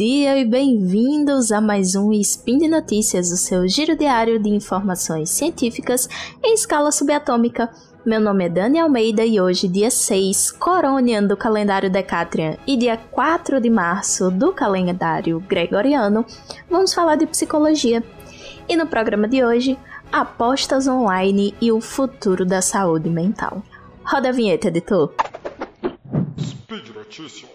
dia e bem-vindos a mais um Spin de Notícias, o seu giro diário de informações científicas em escala subatômica. Meu nome é Dani Almeida e hoje, dia 6, Coronian do calendário Decatrian e dia 4 de março do calendário Gregoriano, vamos falar de psicologia. E no programa de hoje, apostas online e o futuro da saúde mental. Roda a vinheta, editor. Speed Notícias.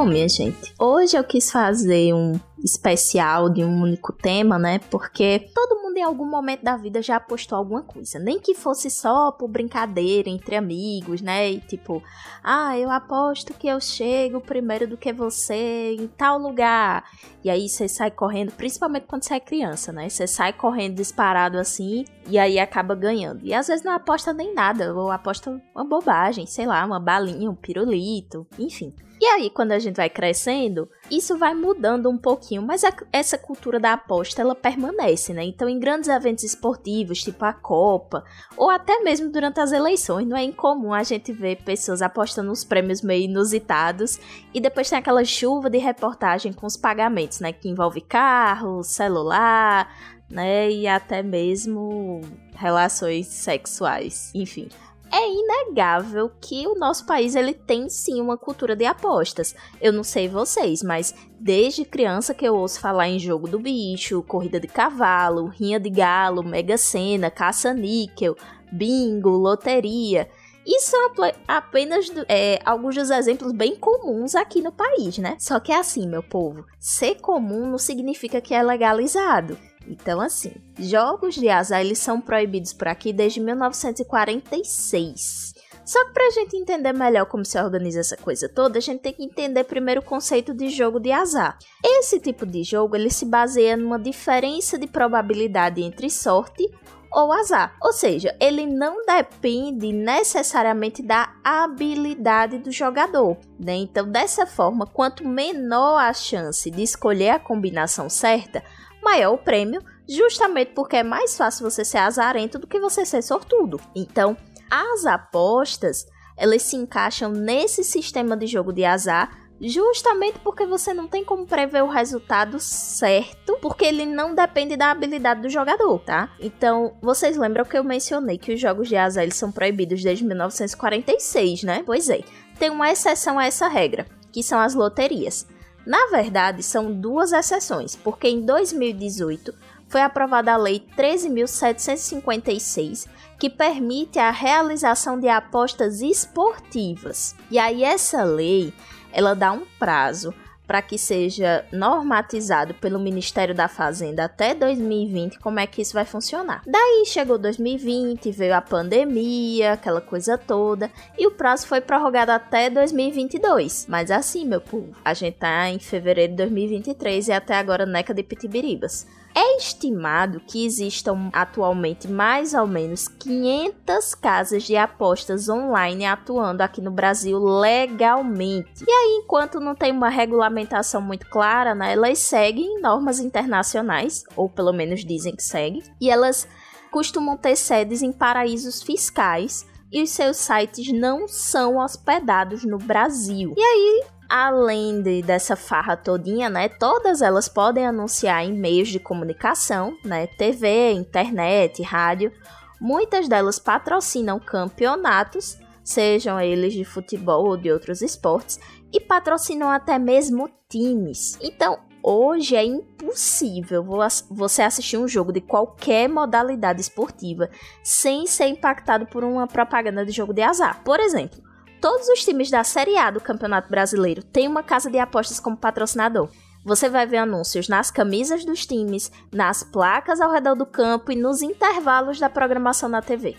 Bom, minha gente, hoje eu quis fazer um especial de um único tema, né? Porque todo mundo em algum momento da vida já apostou alguma coisa. Nem que fosse só por brincadeira entre amigos, né? E tipo, ah, eu aposto que eu chego primeiro do que você em tal lugar. E aí você sai correndo, principalmente quando você é criança, né? Você sai correndo disparado assim e aí acaba ganhando. E às vezes não aposta nem nada, ou aposta uma bobagem, sei lá, uma balinha, um pirulito, enfim. E aí, quando a gente vai crescendo, isso vai mudando um pouquinho, mas a, essa cultura da aposta ela permanece, né? Então, em grandes eventos esportivos, tipo a Copa, ou até mesmo durante as eleições, não é incomum a gente ver pessoas apostando nos prêmios meio inusitados e depois tem aquela chuva de reportagem com os pagamentos, né? Que envolve carro, celular, né? E até mesmo relações sexuais, enfim é inegável que o nosso país ele tem sim uma cultura de apostas. Eu não sei vocês, mas desde criança que eu ouço falar em jogo do bicho, corrida de cavalo, rinha de galo, mega sena, caça-níquel, bingo, loteria. Isso são apenas é, alguns dos exemplos bem comuns aqui no país, né? Só que é assim, meu povo, ser comum não significa que é legalizado. Então, assim, jogos de azar eles são proibidos por aqui desde 1946. Só que pra gente entender melhor como se organiza essa coisa toda, a gente tem que entender primeiro o conceito de jogo de azar. Esse tipo de jogo ele se baseia numa diferença de probabilidade entre sorte ou azar. Ou seja, ele não depende necessariamente da habilidade do jogador. Né? Então, dessa forma, quanto menor a chance de escolher a combinação certa, maior o prêmio, justamente porque é mais fácil você ser azarento do que você ser sortudo. Então, as apostas, elas se encaixam nesse sistema de jogo de azar justamente porque você não tem como prever o resultado certo, porque ele não depende da habilidade do jogador, tá? Então, vocês lembram que eu mencionei que os jogos de azar eles são proibidos desde 1946, né? Pois é, tem uma exceção a essa regra, que são as loterias. Na verdade, são duas exceções, porque em 2018 foi aprovada a Lei 13.756, que permite a realização de apostas esportivas. E aí essa lei, ela dá um prazo para que seja normatizado pelo Ministério da Fazenda até 2020 como é que isso vai funcionar. Daí chegou 2020, veio a pandemia, aquela coisa toda, e o prazo foi prorrogado até 2022. Mas assim, meu povo, a gente tá em fevereiro de 2023 e até agora neca de pitibiribas. É estimado que existam atualmente mais ou menos 500 casas de apostas online atuando aqui no Brasil legalmente. E aí, enquanto não tem uma regulamentação muito clara, né, elas seguem normas internacionais, ou pelo menos dizem que seguem, e elas costumam ter sedes em paraísos fiscais e os seus sites não são hospedados no Brasil. E aí, além de, dessa farra todinha, né, todas elas podem anunciar em meios de comunicação, né, TV, internet, rádio. Muitas delas patrocinam campeonatos, sejam eles de futebol ou de outros esportes, e patrocinam até mesmo times. Então, hoje é impossível você assistir um jogo de qualquer modalidade esportiva sem ser impactado por uma propaganda de jogo de azar. Por exemplo, Todos os times da Série A do Campeonato Brasileiro têm uma casa de apostas como patrocinador. Você vai ver anúncios nas camisas dos times, nas placas ao redor do campo e nos intervalos da programação na TV.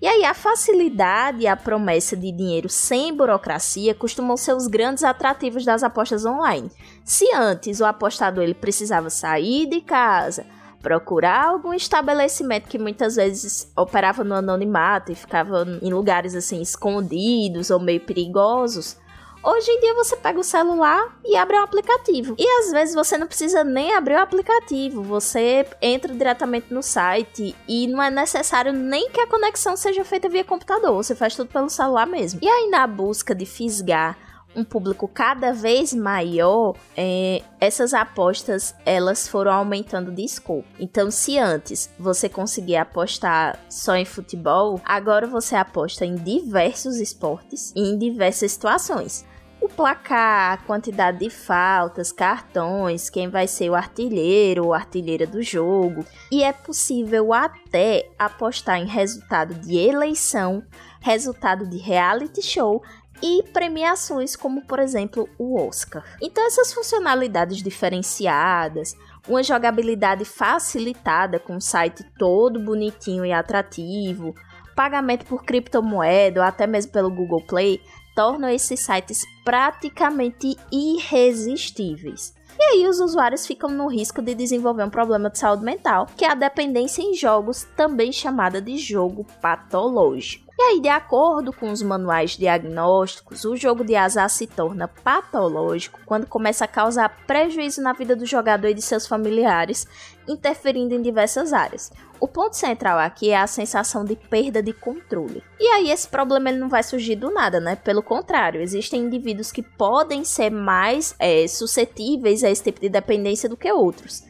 E aí, a facilidade e a promessa de dinheiro sem burocracia costumam ser os grandes atrativos das apostas online. Se antes o apostador ele precisava sair de casa, procurar algum estabelecimento que muitas vezes operava no anonimato e ficava em lugares assim escondidos ou meio perigosos. Hoje em dia você pega o celular e abre um aplicativo. E às vezes você não precisa nem abrir o aplicativo, você entra diretamente no site e não é necessário nem que a conexão seja feita via computador, você faz tudo pelo celular mesmo. E aí na busca de fisgar um público cada vez maior, é, essas apostas elas foram aumentando de escopo. Então, se antes você conseguia apostar só em futebol, agora você aposta em diversos esportes e em diversas situações. O placar, a quantidade de faltas, cartões, quem vai ser o artilheiro ou artilheira do jogo. E é possível até apostar em resultado de eleição, resultado de reality show e premiações como, por exemplo, o Oscar. Então, essas funcionalidades diferenciadas, uma jogabilidade facilitada com um site todo bonitinho e atrativo, pagamento por criptomoeda ou até mesmo pelo Google Play, tornam esses sites praticamente irresistíveis. E aí os usuários ficam no risco de desenvolver um problema de saúde mental, que é a dependência em jogos, também chamada de jogo patológico. E aí, de acordo com os manuais diagnósticos, o jogo de azar se torna patológico quando começa a causar prejuízo na vida do jogador e de seus familiares, interferindo em diversas áreas. O ponto central aqui é a sensação de perda de controle. E aí esse problema ele não vai surgir do nada, né? Pelo contrário, existem indivíduos que podem ser mais é, suscetíveis a esse tipo de dependência do que outros.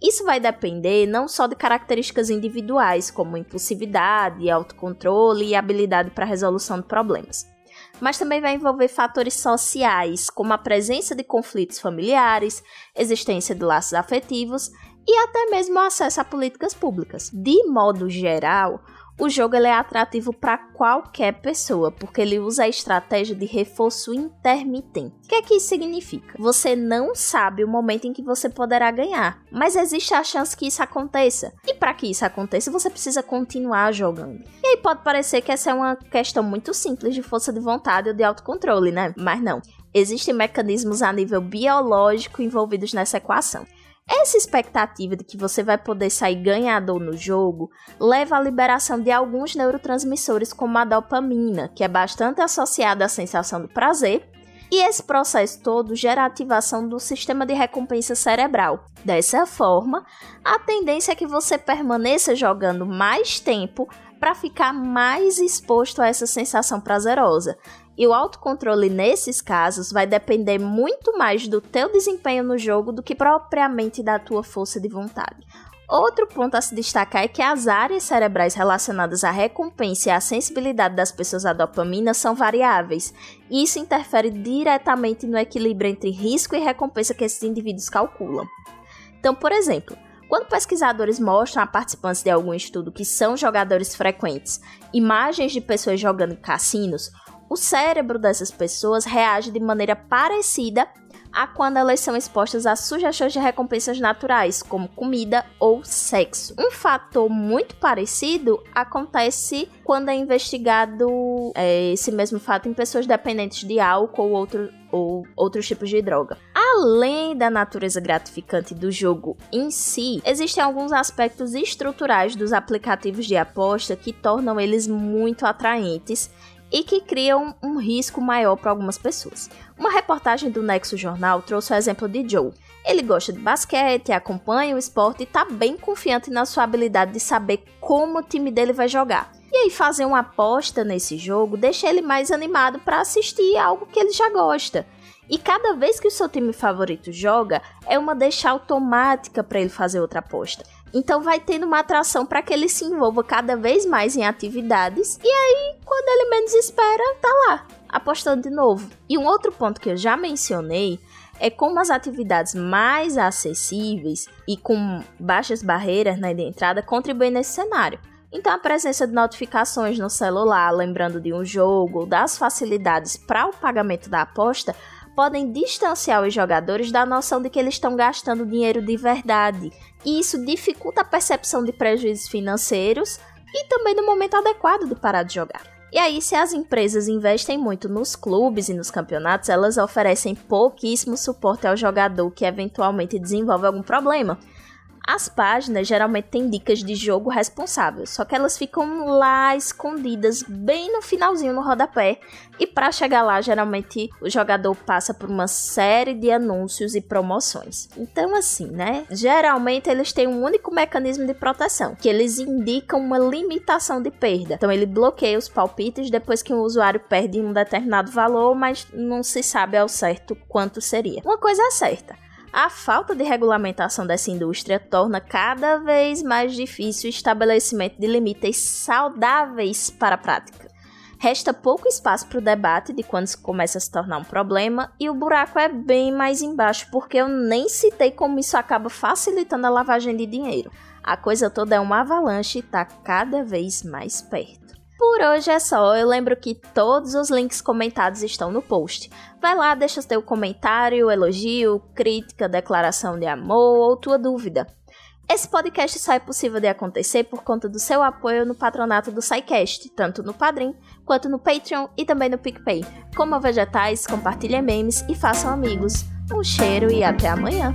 Isso vai depender não só de características individuais, como impulsividade, autocontrole e habilidade para resolução de problemas, mas também vai envolver fatores sociais, como a presença de conflitos familiares, existência de laços afetivos e até mesmo acesso a políticas públicas. De modo geral, o jogo é atrativo para qualquer pessoa, porque ele usa a estratégia de reforço intermitente. O que é que isso significa? Você não sabe o momento em que você poderá ganhar, mas existe a chance que isso aconteça. E para que isso aconteça, você precisa continuar jogando. E aí pode parecer que essa é uma questão muito simples de força de vontade ou de autocontrole, né? Mas não. Existem mecanismos a nível biológico envolvidos nessa equação. Essa expectativa de que você vai poder sair ganhador no jogo leva à liberação de alguns neurotransmissores como a dopamina, que é bastante associada à sensação do prazer, e esse processo todo gera ativação do sistema de recompensa cerebral. Dessa forma, a tendência é que você permaneça jogando mais tempo para ficar mais exposto a essa sensação prazerosa. E o autocontrole nesses casos vai depender muito mais do teu desempenho no jogo do que propriamente da tua força de vontade. Outro ponto a se destacar é que as áreas cerebrais relacionadas à recompensa e à sensibilidade das pessoas à dopamina são variáveis, e isso interfere diretamente no equilíbrio entre risco e recompensa que esses indivíduos calculam. Então, por exemplo, quando pesquisadores mostram a participantes de algum estudo que são jogadores frequentes imagens de pessoas jogando em cassinos, o cérebro dessas pessoas reage de maneira parecida a quando elas são expostas a sugestões de recompensas naturais, como comida ou sexo. Um fator muito parecido acontece quando é investigado é, esse mesmo fato em pessoas dependentes de álcool ou, outro, ou outros tipos de droga. Além da natureza gratificante do jogo em si, existem alguns aspectos estruturais dos aplicativos de aposta que tornam eles muito atraentes e que criam um risco maior para algumas pessoas. Uma reportagem do Nexo Jornal trouxe o exemplo de Joe. Ele gosta de basquete, acompanha o esporte e está bem confiante na sua habilidade de saber como o time dele vai jogar. E aí fazer uma aposta nesse jogo deixa ele mais animado para assistir algo que ele já gosta. E cada vez que o seu time favorito joga, é uma deixa automática para ele fazer outra aposta. Então vai tendo uma atração para que ele se envolva cada vez mais em atividades e aí, quando ele menos espera, tá lá, apostando de novo. E um outro ponto que eu já mencionei é como as atividades mais acessíveis e com baixas barreiras na entrada contribuem nesse cenário. Então, a presença de notificações no celular, lembrando de um jogo, das facilidades para o pagamento da aposta, podem distanciar os jogadores da noção de que eles estão gastando dinheiro de verdade. E isso dificulta a percepção de prejuízos financeiros e também do momento adequado de parar de jogar. E aí, se as empresas investem muito nos clubes e nos campeonatos, elas oferecem pouquíssimo suporte ao jogador que eventualmente desenvolve algum problema. As páginas geralmente têm dicas de jogo responsável, só que elas ficam lá escondidas bem no finalzinho no rodapé. E para chegar lá, geralmente o jogador passa por uma série de anúncios e promoções. Então, assim, né? Geralmente eles têm um único mecanismo de proteção, que eles indicam uma limitação de perda. Então, ele bloqueia os palpites depois que o usuário perde um determinado valor, mas não se sabe ao certo quanto seria. Uma coisa é certa a falta de regulamentação dessa indústria torna cada vez mais difícil o estabelecimento de limites saudáveis para a prática. Resta pouco espaço para o debate de quando isso começa a se tornar um problema, e o buraco é bem mais embaixo, porque eu nem citei como isso acaba facilitando a lavagem de dinheiro. A coisa toda é uma avalanche e está cada vez mais perto. Por hoje é só, eu lembro que todos os links comentados estão no post. Vai lá, deixa seu comentário, elogio, crítica, declaração de amor ou tua dúvida. Esse podcast só é possível de acontecer por conta do seu apoio no patronato do SciCast, tanto no Padrim quanto no Patreon e também no PicPay. Coma vegetais, compartilhem memes e façam amigos. Um cheiro e até amanhã!